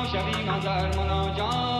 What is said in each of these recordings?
یکی موسا شوی من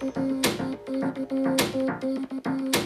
Thank you.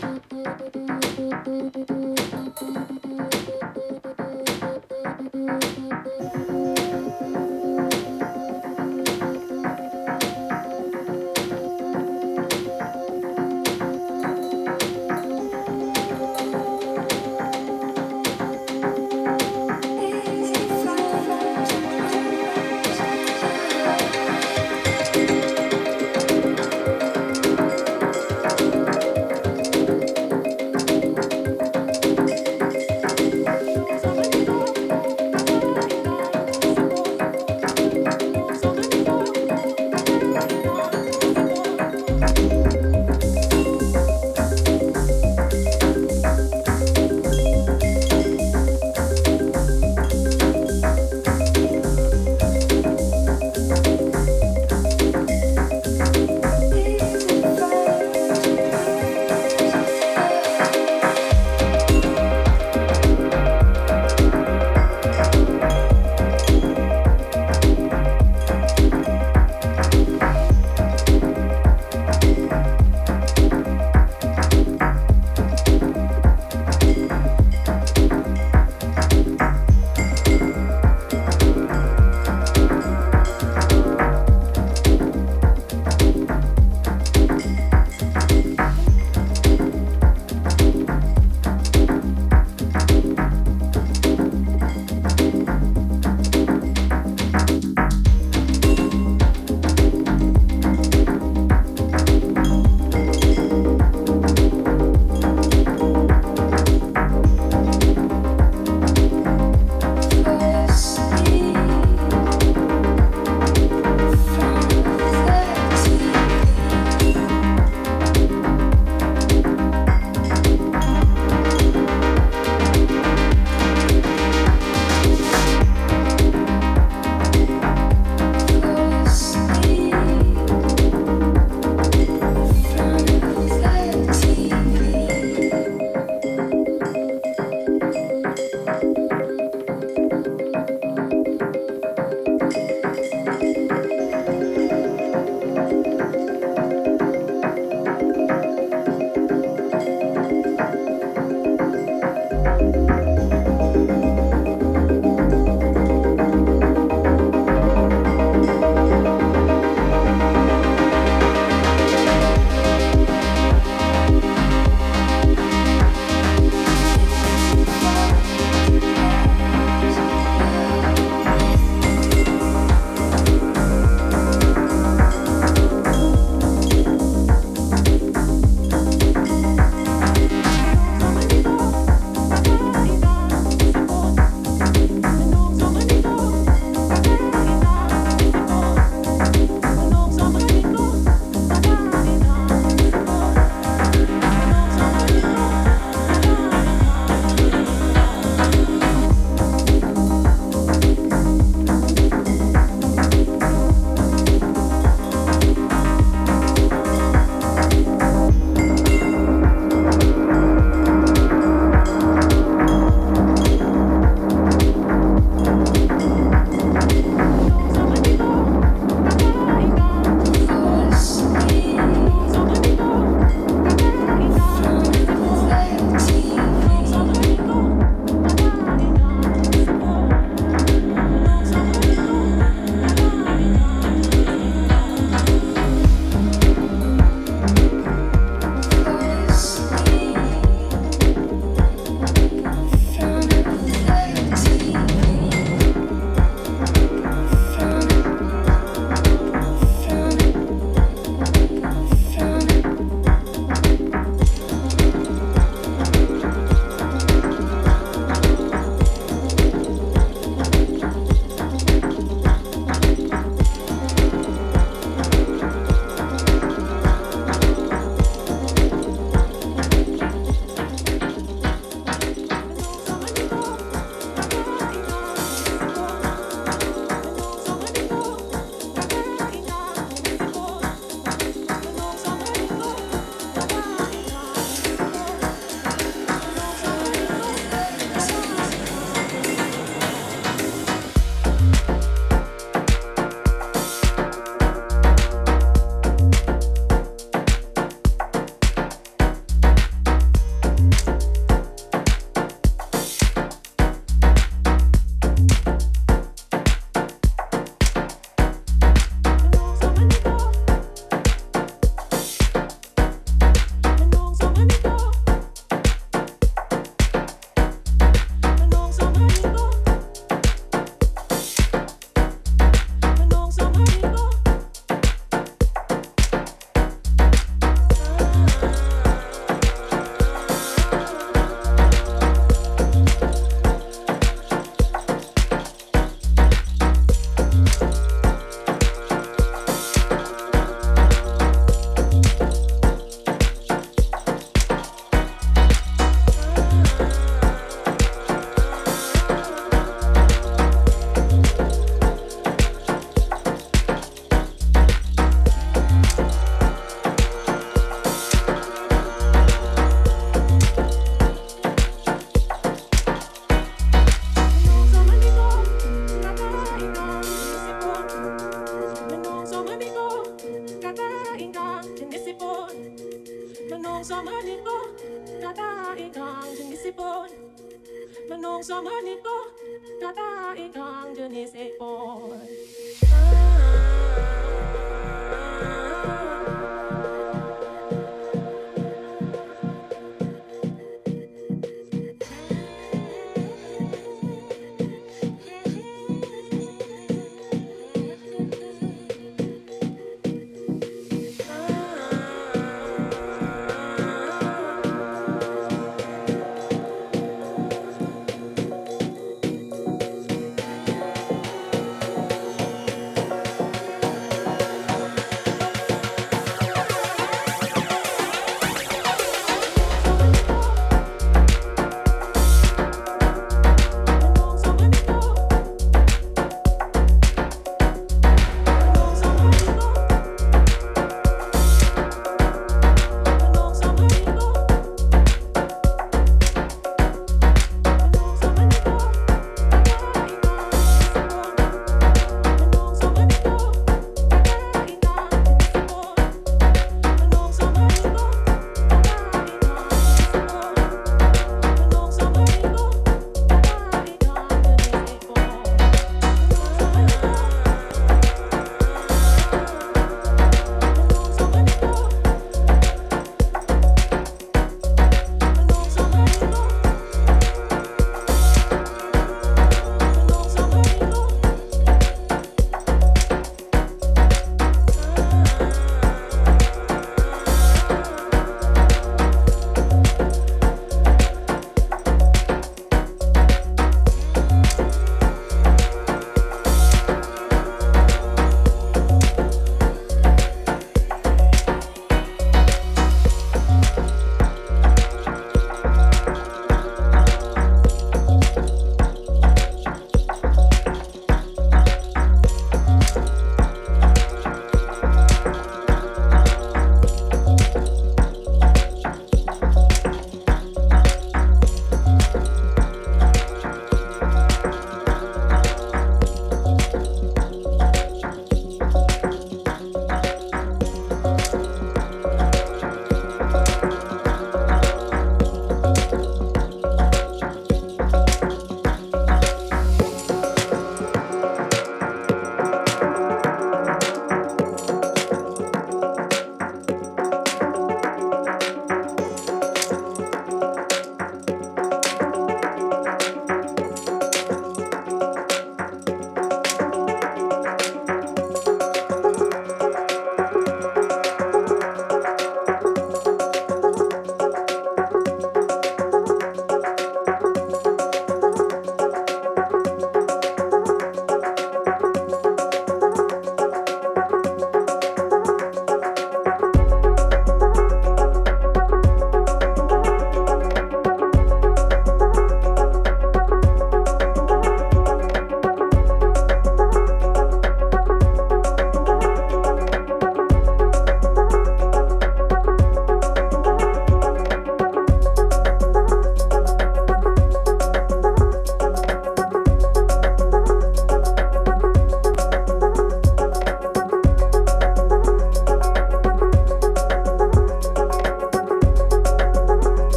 Menung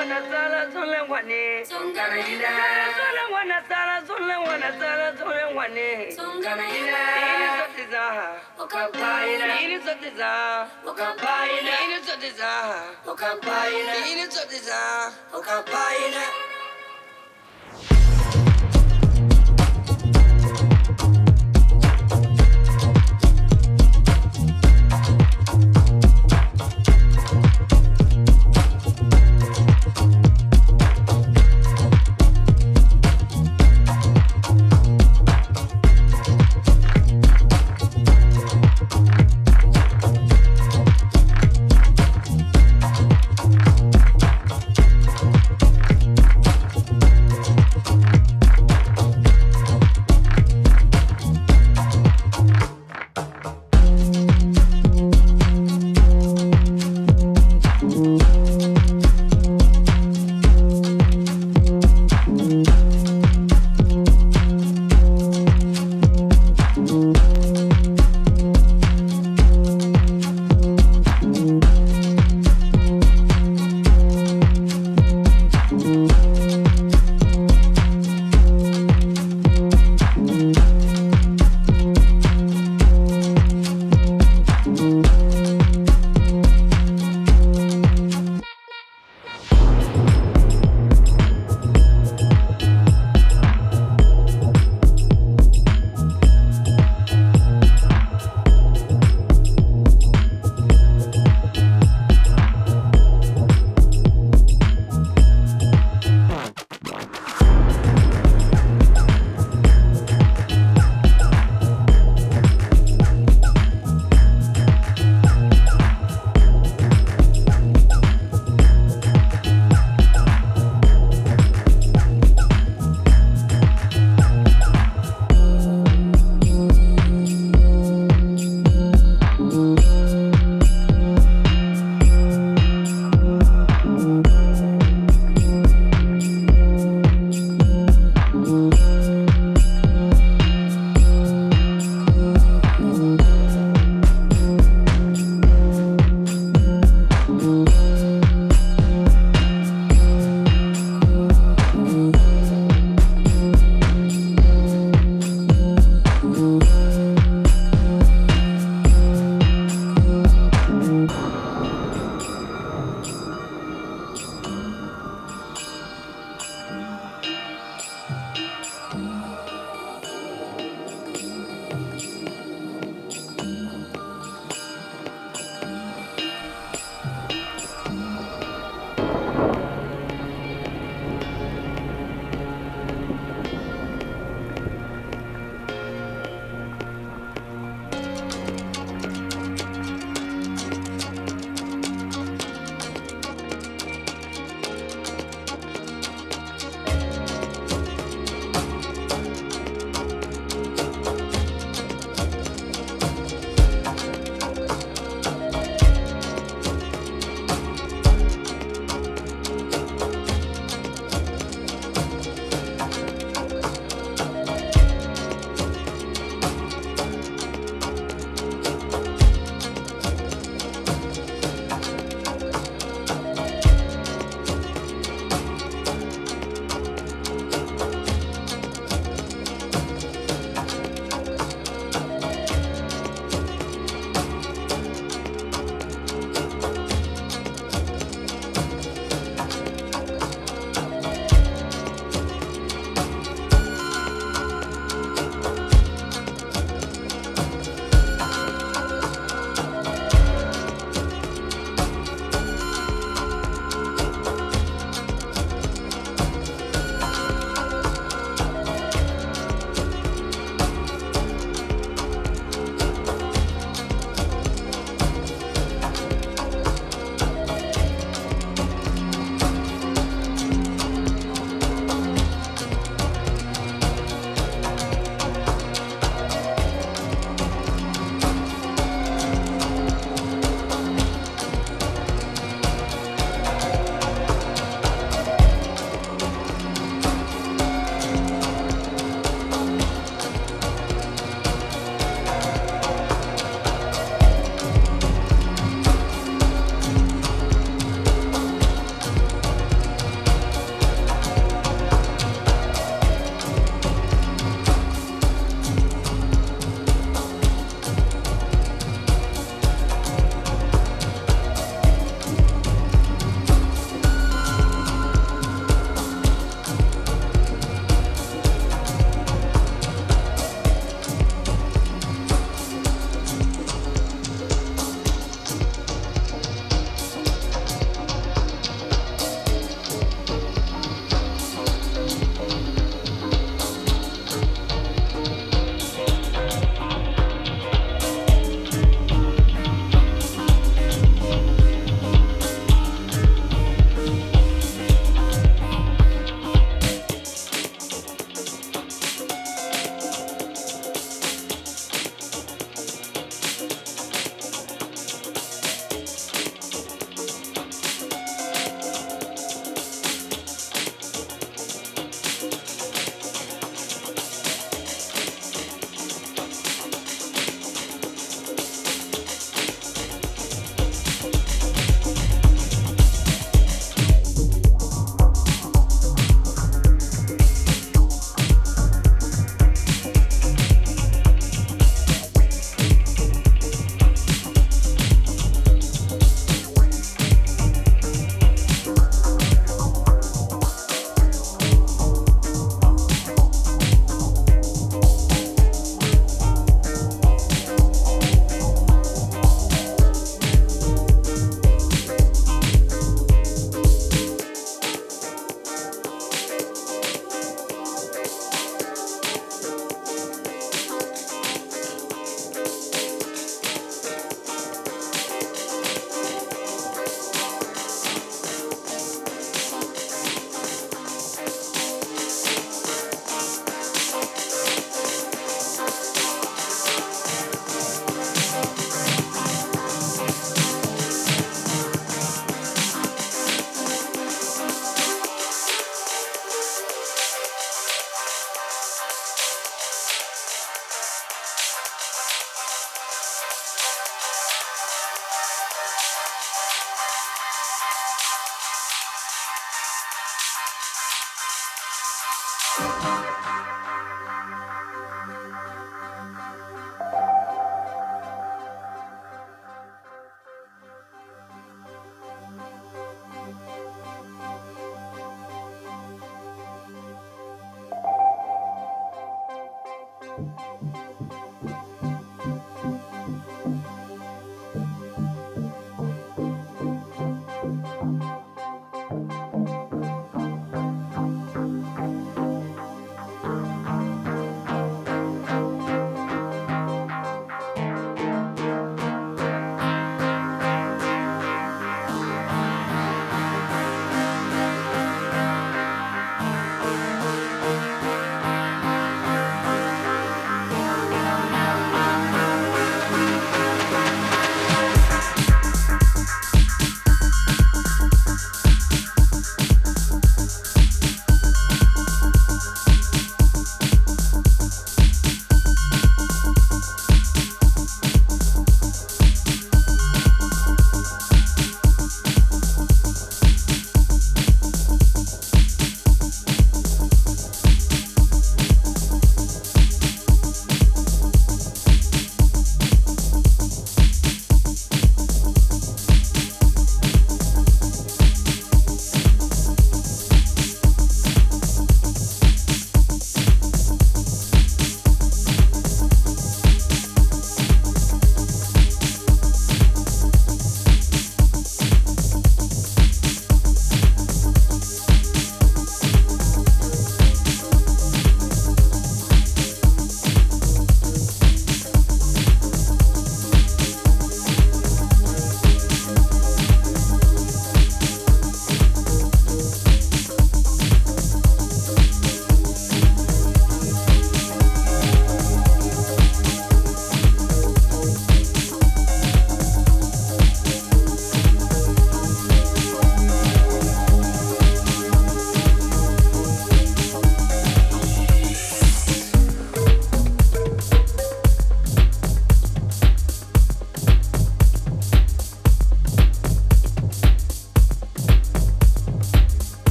wanasala sunle wane songana ina sunle wanasala sunle wanasala sunle wane songana ina ini sotiza okampaina ini sotiza okampaina ini sotiza okampaina ini sotiza okampaina